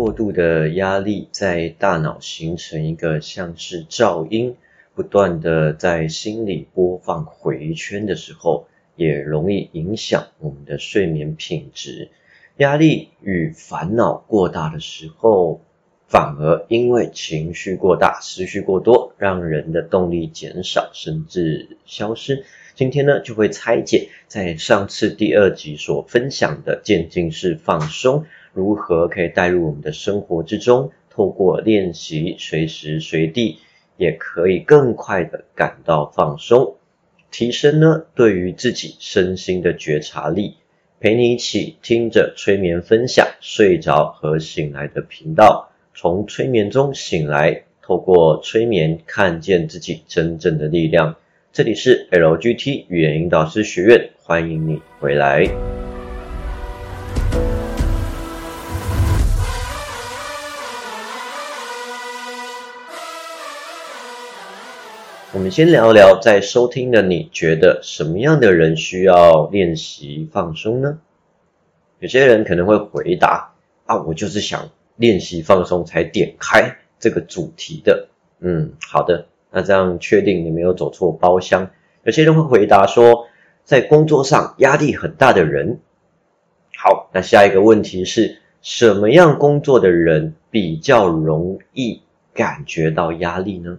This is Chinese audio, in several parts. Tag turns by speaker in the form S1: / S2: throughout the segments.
S1: 过度的压力在大脑形成一个像是噪音，不断的在心里播放回圈的时候，也容易影响我们的睡眠品质。压力与烦恼过大的时候，反而因为情绪过大、思绪过多，让人的动力减少，甚至消失。今天呢，就会拆解在上次第二集所分享的渐进式放松，如何可以带入我们的生活之中，透过练习，随时随地也可以更快的感到放松，提升呢对于自己身心的觉察力。陪你一起听着催眠分享，睡着和醒来的频道，从催眠中醒来，透过催眠看见自己真正的力量。这里是 LGT 语言引导师学院，欢迎你回来。我们先聊聊，在收听的你觉得什么样的人需要练习放松呢？有些人可能会回答：啊，我就是想练习放松才点开这个主题的。嗯，好的，那这样确定你没有走错包厢。有些人会回答说，在工作上压力很大的人。好，那下一个问题是什么样工作的人比较容易感觉到压力呢？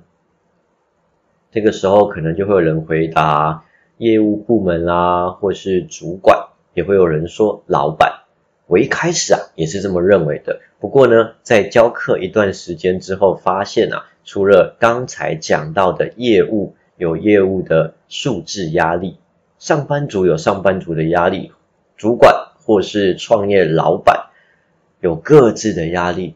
S1: 这个时候可能就会有人回答业务部门啦，或是主管，也会有人说老板。我一开始啊也是这么认为的，不过呢，在教课一段时间之后，发现啊，除了刚才讲到的业务有业务的数字压力，上班族有上班族的压力，主管或是创业老板有各自的压力，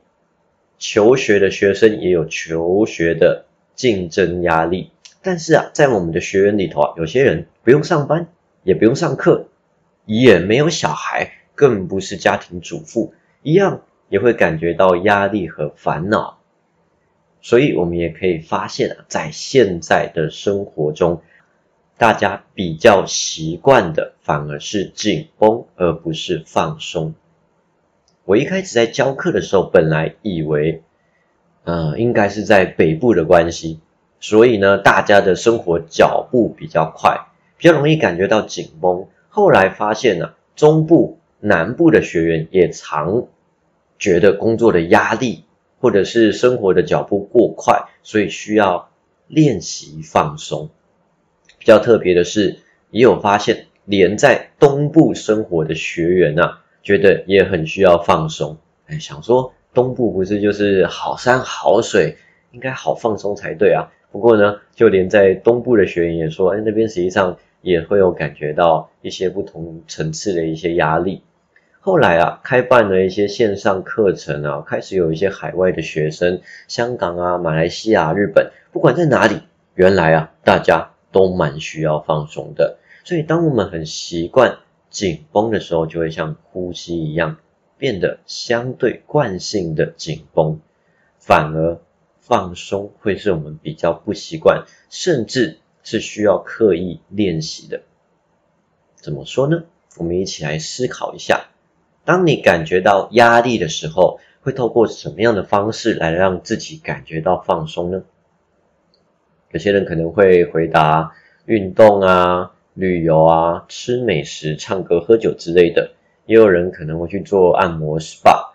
S1: 求学的学生也有求学的竞争压力。但是啊，在我们的学员里头啊，有些人不用上班，也不用上课，也没有小孩，更不是家庭主妇，一样也会感觉到压力和烦恼。所以，我们也可以发现啊，在现在的生活中，大家比较习惯的反而是紧绷，而不是放松。我一开始在教课的时候，本来以为，呃，应该是在北部的关系。所以呢，大家的生活脚步比较快，比较容易感觉到紧绷。后来发现呢，中部、南部的学员也常觉得工作的压力，或者是生活的脚步过快，所以需要练习放松。比较特别的是，也有发现，连在东部生活的学员啊，觉得也很需要放松。哎，想说东部不是就是好山好水，应该好放松才对啊。不过呢，就连在东部的学员也说，哎，那边实际上也会有感觉到一些不同层次的一些压力。后来啊，开办了一些线上课程啊，开始有一些海外的学生，香港啊、马来西亚、日本，不管在哪里，原来啊，大家都蛮需要放松的。所以，当我们很习惯紧绷的时候，就会像呼吸一样，变得相对惯性的紧绷，反而。放松会是我们比较不习惯，甚至是需要刻意练习的。怎么说呢？我们一起来思考一下。当你感觉到压力的时候，会透过什么样的方式来让自己感觉到放松呢？有些人可能会回答运动啊、旅游啊、吃美食、唱歌、喝酒之类的。也有人可能会去做按摩 SPA。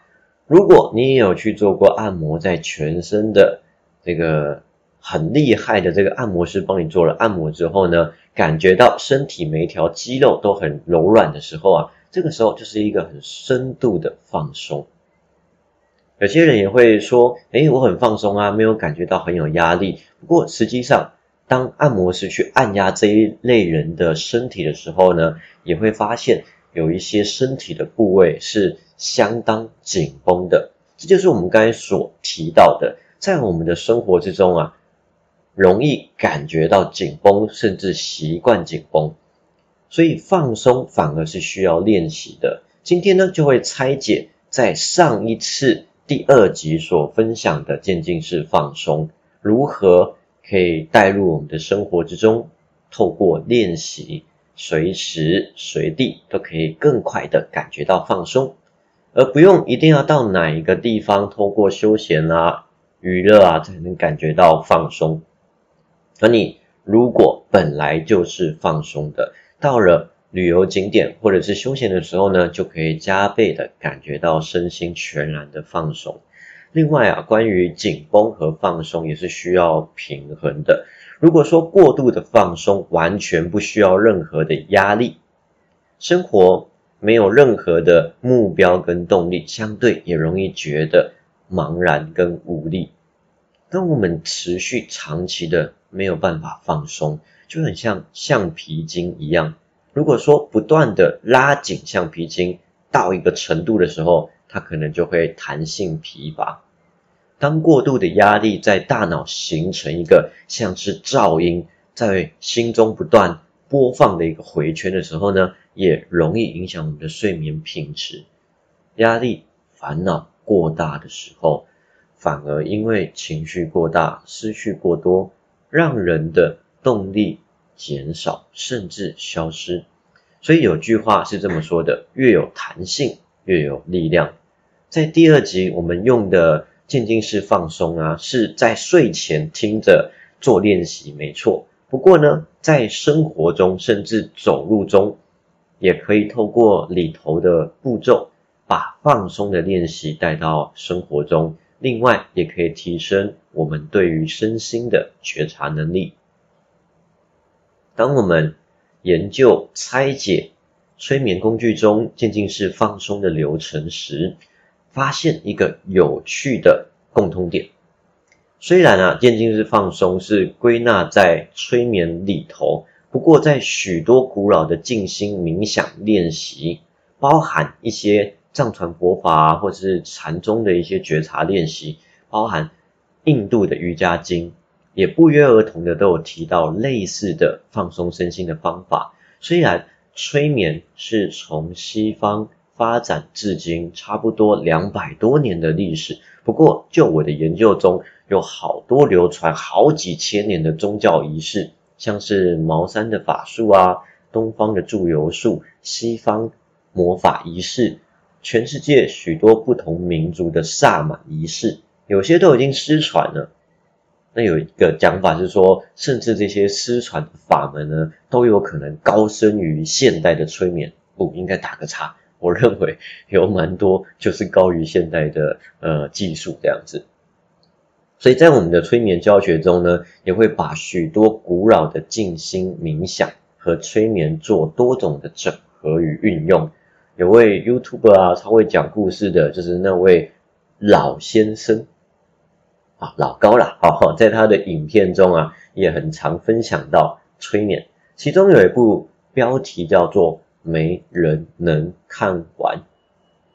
S1: 如果你也有去做过按摩，在全身的这个很厉害的这个按摩师帮你做了按摩之后呢，感觉到身体每一条肌肉都很柔软的时候啊，这个时候就是一个很深度的放松。有些人也会说，诶，我很放松啊，没有感觉到很有压力。不过实际上，当按摩师去按压这一类人的身体的时候呢，也会发现有一些身体的部位是。相当紧绷的，这就是我们刚才所提到的，在我们的生活之中啊，容易感觉到紧绷，甚至习惯紧绷，所以放松反而是需要练习的。今天呢，就会拆解在上一次第二集所分享的渐进式放松，如何可以带入我们的生活之中，透过练习，随时随地都可以更快的感觉到放松。而不用一定要到哪一个地方，透过休闲啊、娱乐啊，才能感觉到放松。而你如果本来就是放松的，到了旅游景点或者是休闲的时候呢，就可以加倍的感觉到身心全然的放松。另外啊，关于紧绷和放松也是需要平衡的。如果说过度的放松，完全不需要任何的压力，生活。没有任何的目标跟动力，相对也容易觉得茫然跟无力。当我们持续长期的没有办法放松，就很像橡皮筋一样。如果说不断的拉紧橡皮筋到一个程度的时候，它可能就会弹性疲乏。当过度的压力在大脑形成一个像是噪音，在心中不断播放的一个回圈的时候呢？也容易影响我们的睡眠品质。压力、烦恼过大的时候，反而因为情绪过大、思绪过多，让人的动力减少，甚至消失。所以有句话是这么说的：越有弹性，越有力量。在第二集我们用的渐进式放松啊，是在睡前听着做练习，没错。不过呢，在生活中，甚至走路中。也可以透过里头的步骤，把放松的练习带到生活中。另外，也可以提升我们对于身心的觉察能力。当我们研究拆解催眠工具中渐进式放松的流程时，发现一个有趣的共通点。虽然啊，渐进式放松是归纳在催眠里头。不过，在许多古老的静心冥想练习，包含一些藏传佛法或者是禅宗的一些觉察练习，包含印度的瑜伽经，也不约而同的都有提到类似的放松身心的方法。虽然催眠是从西方发展至今差不多两百多年的历史，不过就我的研究中，有好多流传好几千年的宗教仪式。像是茅山的法术啊，东方的祝由术，西方魔法仪式，全世界许多不同民族的萨满仪式，有些都已经失传了。那有一个讲法是说，甚至这些失传的法门呢，都有可能高深于现代的催眠。不应该打个叉，我认为有蛮多就是高于现代的呃技术这样子。所以在我们的催眠教学中呢，也会把许多古老的静心冥想和催眠做多种的整合与运用。有位 YouTube 啊，超会讲故事的，就是那位老先生啊，老高啦，好，在他的影片中啊，也很常分享到催眠，其中有一部标题叫做《没人能看完》，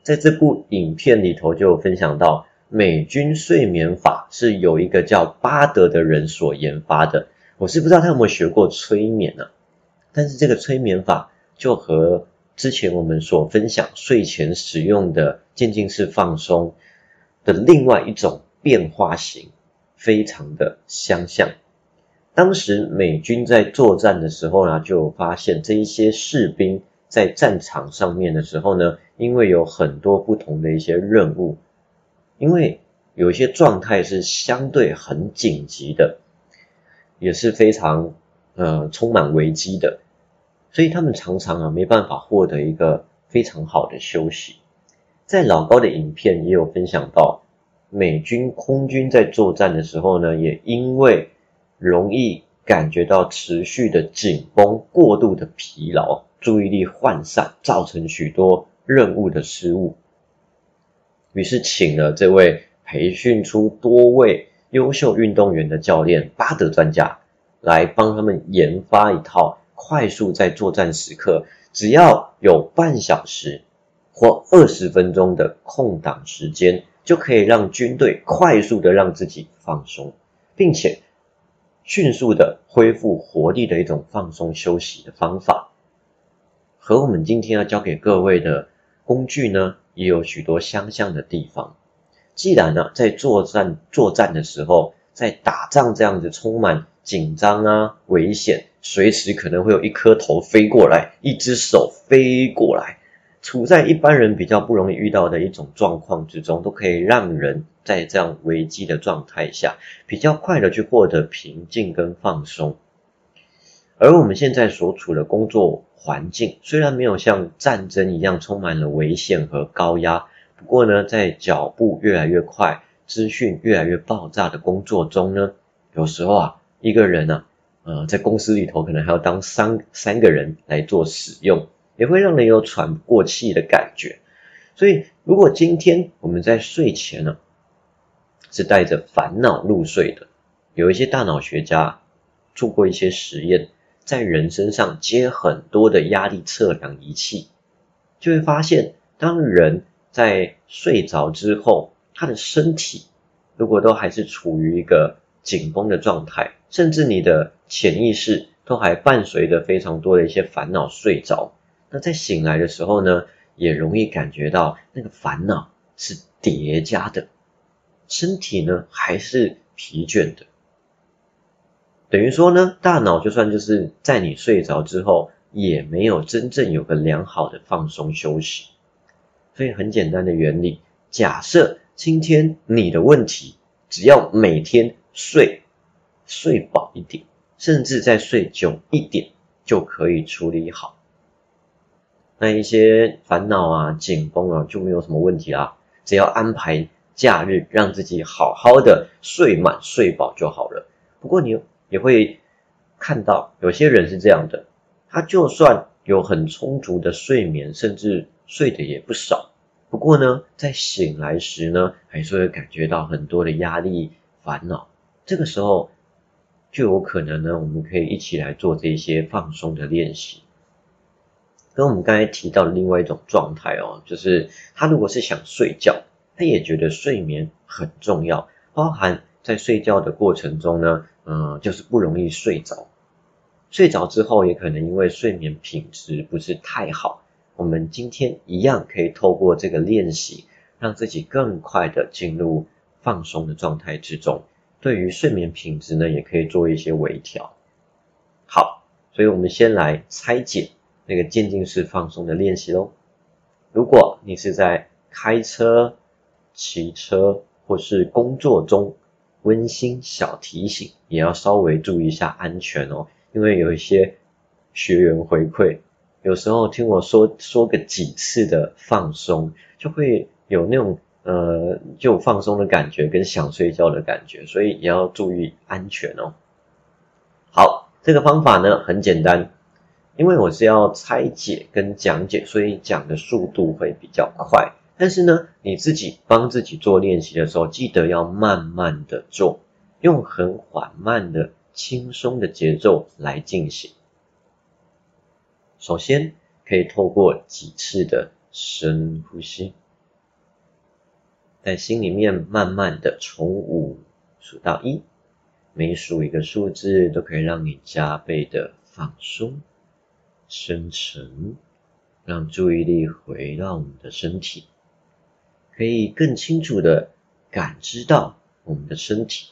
S1: 在这部影片里头就分享到。美军睡眠法是有一个叫巴德的人所研发的，我是不知道他有没有学过催眠呢？但是这个催眠法就和之前我们所分享睡前使用的渐进式放松的另外一种变化型非常的相像。当时美军在作战的时候呢，就发现这一些士兵在战场上面的时候呢，因为有很多不同的一些任务。因为有一些状态是相对很紧急的，也是非常呃充满危机的，所以他们常常啊没办法获得一个非常好的休息。在老高的影片也有分享到，美军空军在作战的时候呢，也因为容易感觉到持续的紧绷、过度的疲劳、注意力涣散，造成许多任务的失误。于是请了这位培训出多位优秀运动员的教练巴德专家，来帮他们研发一套快速在作战时刻，只要有半小时或二十分钟的空档时间，就可以让军队快速的让自己放松，并且迅速的恢复活力的一种放松休息的方法，和我们今天要教给各位的工具呢？也有许多相像的地方。既然呢，在作战作战的时候，在打仗这样子充满紧张啊、危险，随时可能会有一颗头飞过来，一只手飞过来，处在一般人比较不容易遇到的一种状况之中，都可以让人在这样危机的状态下，比较快的去获得平静跟放松。而我们现在所处的工作环境，虽然没有像战争一样充满了危险和高压，不过呢，在脚步越来越快、资讯越来越爆炸的工作中呢，有时候啊，一个人呢，呃，在公司里头可能还要当三三个人来做使用，也会让人有喘不过气的感觉。所以，如果今天我们在睡前呢，是带着烦恼入睡的，有一些大脑学家做过一些实验。在人身上接很多的压力测量仪器，就会发现，当人在睡着之后，他的身体如果都还是处于一个紧绷的状态，甚至你的潜意识都还伴随着非常多的一些烦恼睡着，那在醒来的时候呢，也容易感觉到那个烦恼是叠加的，身体呢还是疲倦的。等于说呢，大脑就算就是在你睡着之后，也没有真正有个良好的放松休息。所以很简单的原理，假设今天你的问题，只要每天睡睡饱一点，甚至再睡久一点，就可以处理好。那一些烦恼啊、紧绷啊，就没有什么问题啦。只要安排假日，让自己好好的睡满睡饱就好了。不过你。也会看到有些人是这样的，他就算有很充足的睡眠，甚至睡得也不少，不过呢，在醒来时呢，还是会感觉到很多的压力、烦恼。这个时候就有可能呢，我们可以一起来做这些放松的练习。跟我们刚才提到的另外一种状态哦，就是他如果是想睡觉，他也觉得睡眠很重要，包含在睡觉的过程中呢。嗯，就是不容易睡着，睡着之后也可能因为睡眠品质不是太好。我们今天一样可以透过这个练习，让自己更快的进入放松的状态之中。对于睡眠品质呢，也可以做一些微调。好，所以我们先来拆解那个渐进式放松的练习喽。如果你是在开车、骑车或是工作中，温馨小提醒，也要稍微注意一下安全哦。因为有一些学员回馈，有时候听我说说个几次的放松，就会有那种呃就放松的感觉跟想睡觉的感觉，所以也要注意安全哦。好，这个方法呢很简单，因为我是要拆解跟讲解，所以讲的速度会比较快。但是呢，你自己帮自己做练习的时候，记得要慢慢的做，用很缓慢的、轻松的节奏来进行。首先，可以透过几次的深呼吸，在心里面慢慢的从五数到一，每数一个数字都可以让你加倍的放松、深沉，让注意力回到你的身体。可以更清楚的感知到我们的身体。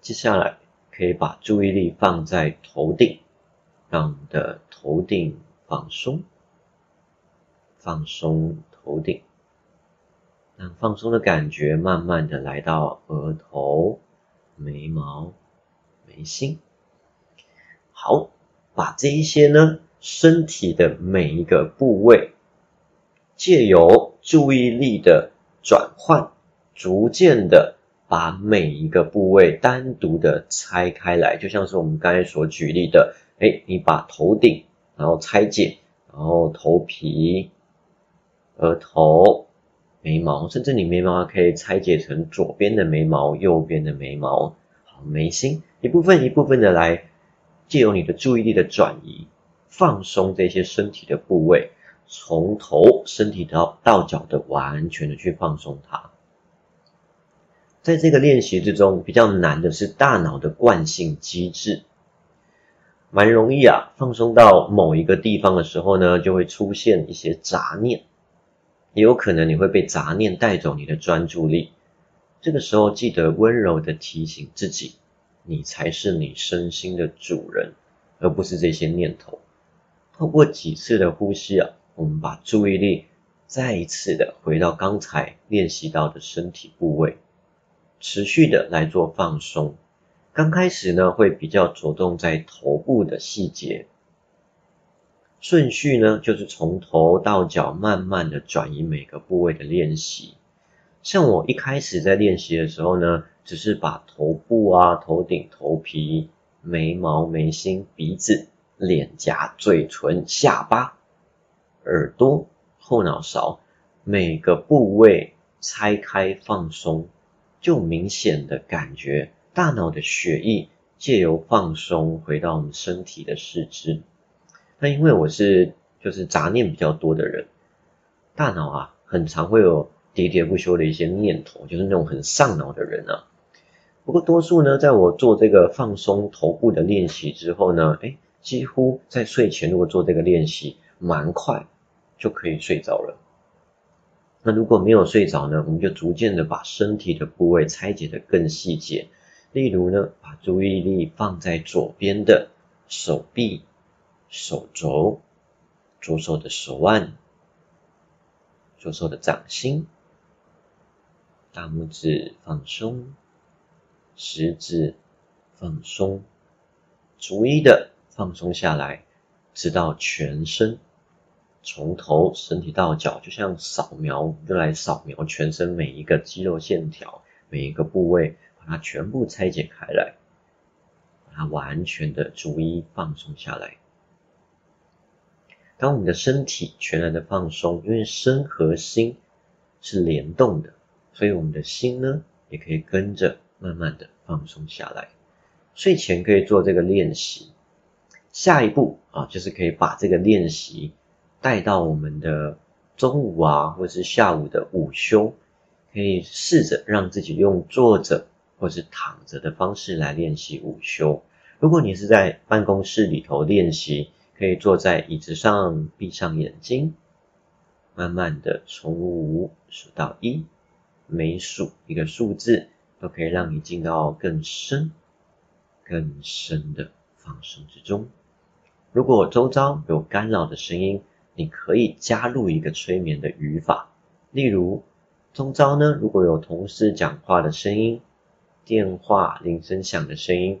S1: 接下来可以把注意力放在头顶，让我们的头顶放松，放松头顶，让放松的感觉慢慢的来到额头、眉毛、眉心。好，把这一些呢，身体的每一个部位。借由注意力的转换，逐渐的把每一个部位单独的拆开来，就像是我们刚才所举例的，哎，你把头顶，然后拆解，然后头皮、额头、眉毛，甚至你眉毛可以拆解成左边的眉毛、右边的眉毛，好，眉心一部分一部分的来，借由你的注意力的转移，放松这些身体的部位。从头身体到到脚的完全的去放松它，在这个练习之中，比较难的是大脑的惯性机制，蛮容易啊，放松到某一个地方的时候呢，就会出现一些杂念，也有可能你会被杂念带走你的专注力。这个时候记得温柔的提醒自己，你才是你身心的主人，而不是这些念头。透过几次的呼吸啊。我们把注意力再一次的回到刚才练习到的身体部位，持续的来做放松。刚开始呢，会比较着重在头部的细节，顺序呢就是从头到脚慢慢的转移每个部位的练习。像我一开始在练习的时候呢，只是把头部啊、头顶、头皮、眉毛、眉心、鼻子、脸颊、嘴唇、下巴、耳朵、后脑勺每个部位拆开放松，就明显的感觉。大脑的血液借由放松回到我们身体的四肢。那因为我是就是杂念比较多的人，大脑啊很常会有喋喋不休的一些念头，就是那种很上脑的人啊。不过多数呢，在我做这个放松头部的练习之后呢，哎，几乎在睡前如果做这个练习，蛮快就可以睡着了。那如果没有睡着呢，我们就逐渐的把身体的部位拆解的更细节。例如呢，把注意力放在左边的手臂、手肘、左手的手腕、左手的掌心，大拇指放松，食指放松，逐一的放松下来，直到全身，从头身体到脚，就像扫描，就来扫描全身每一个肌肉线条，每一个部位。把它全部拆解开来，把它完全的逐一放松下来。当我们的身体全然的放松，因为身和心是联动的，所以我们的心呢也可以跟着慢慢的放松下来。睡前可以做这个练习，下一步啊就是可以把这个练习带到我们的中午啊，或是下午的午休，可以试着让自己用坐着。或是躺着的方式来练习午休。如果你是在办公室里头练习，可以坐在椅子上，闭上眼睛，慢慢的从五数到一，每数一个数字，都可以让你进到更深、更深的放松之中。如果周遭有干扰的声音，你可以加入一个催眠的语法，例如，中招呢如果有同事讲话的声音。电话铃声响的声音，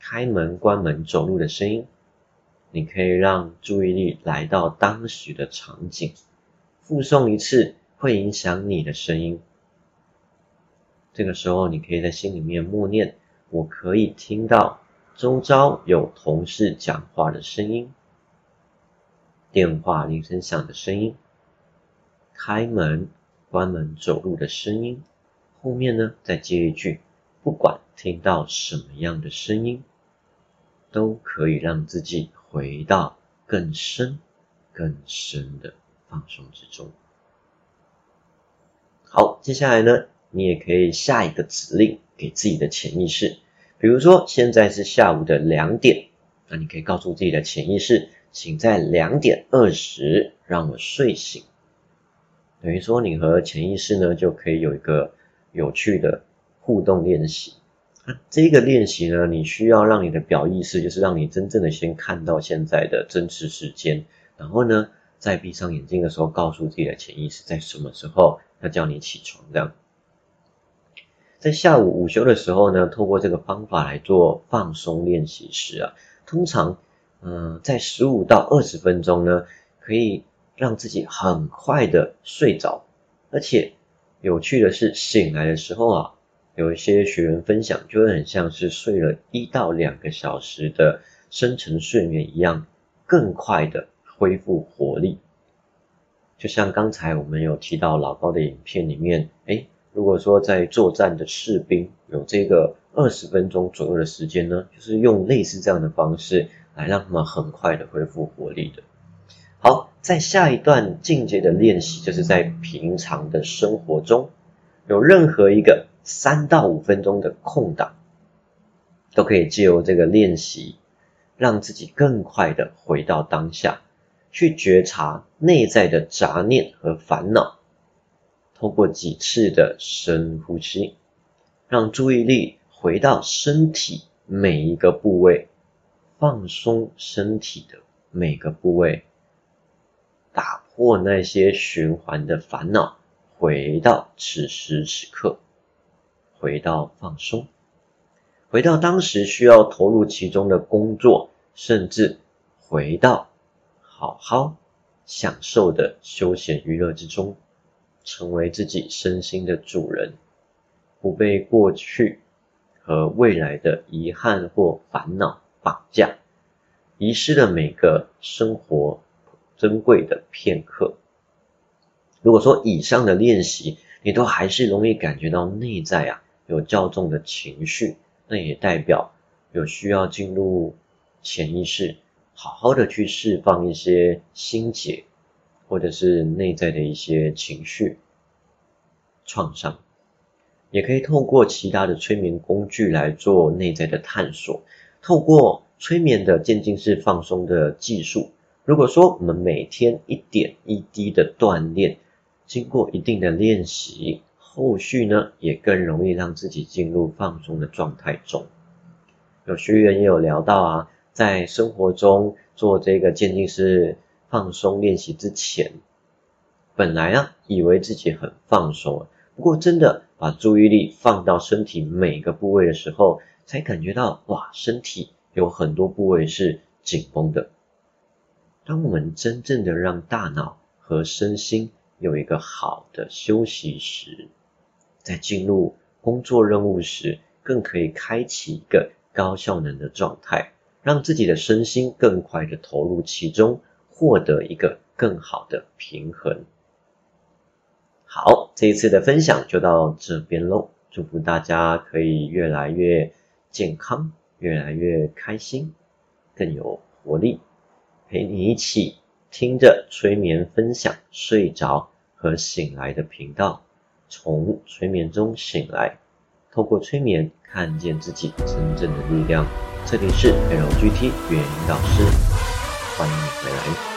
S1: 开门、关门、走路的声音，你可以让注意力来到当时的场景，复诵一次会影响你的声音。这个时候，你可以在心里面默念：我可以听到周遭有同事讲话的声音，电话铃声响的声音，开门、关门、走路的声音。后面呢，再接一句，不管听到什么样的声音，都可以让自己回到更深、更深的放松之中。好，接下来呢，你也可以下一个指令给自己的潜意识，比如说现在是下午的两点，那你可以告诉自己的潜意识，请在两点二十让我睡醒。等于说，你和潜意识呢，就可以有一个。有趣的互动练习，那这个练习呢，你需要让你的表意识，就是让你真正的先看到现在的真实时间，然后呢，在闭上眼睛的时候，告诉自己的潜意识，在什么时候要叫你起床。这样，在下午午休的时候呢，透过这个方法来做放松练习时啊，通常，嗯，在十五到二十分钟呢，可以让自己很快的睡着，而且。有趣的是，醒来的时候啊，有一些学员分享，就会很像是睡了一到两个小时的深层睡眠一样，更快的恢复活力。就像刚才我们有提到老高的影片里面，哎，如果说在作战的士兵有这个二十分钟左右的时间呢，就是用类似这样的方式来让他们很快的恢复活力的。好，在下一段进阶的练习，就是在平常的生活中，有任何一个三到五分钟的空档，都可以借由这个练习，让自己更快的回到当下，去觉察内在的杂念和烦恼。通过几次的深呼吸，让注意力回到身体每一个部位，放松身体的每个部位。打破那些循环的烦恼，回到此时此刻，回到放松，回到当时需要投入其中的工作，甚至回到好好享受的休闲娱乐之中，成为自己身心的主人，不被过去和未来的遗憾或烦恼绑架。遗失了每个生活珍贵的片刻。如果说以上的练习你都还是容易感觉到内在啊有较重的情绪，那也代表有需要进入潜意识，好好的去释放一些心结，或者是内在的一些情绪创伤。也可以透过其他的催眠工具来做内在的探索，透过。催眠的渐进式放松的技术，如果说我们每天一点一滴的锻炼，经过一定的练习，后续呢也更容易让自己进入放松的状态中。有学员也有聊到啊，在生活中做这个渐进式放松练习之前，本来啊以为自己很放松，不过真的把注意力放到身体每个部位的时候，才感觉到哇，身体。有很多部位是紧绷的。当我们真正的让大脑和身心有一个好的休息时，在进入工作任务时，更可以开启一个高效能的状态，让自己的身心更快的投入其中，获得一个更好的平衡。好，这一次的分享就到这边喽，祝福大家可以越来越健康。越来越开心，更有活力，陪你一起听着催眠分享，睡着和醒来的频道，从催眠中醒来，透过催眠看见自己真正的力量。这里是 LGT 语音导师，欢迎你回来。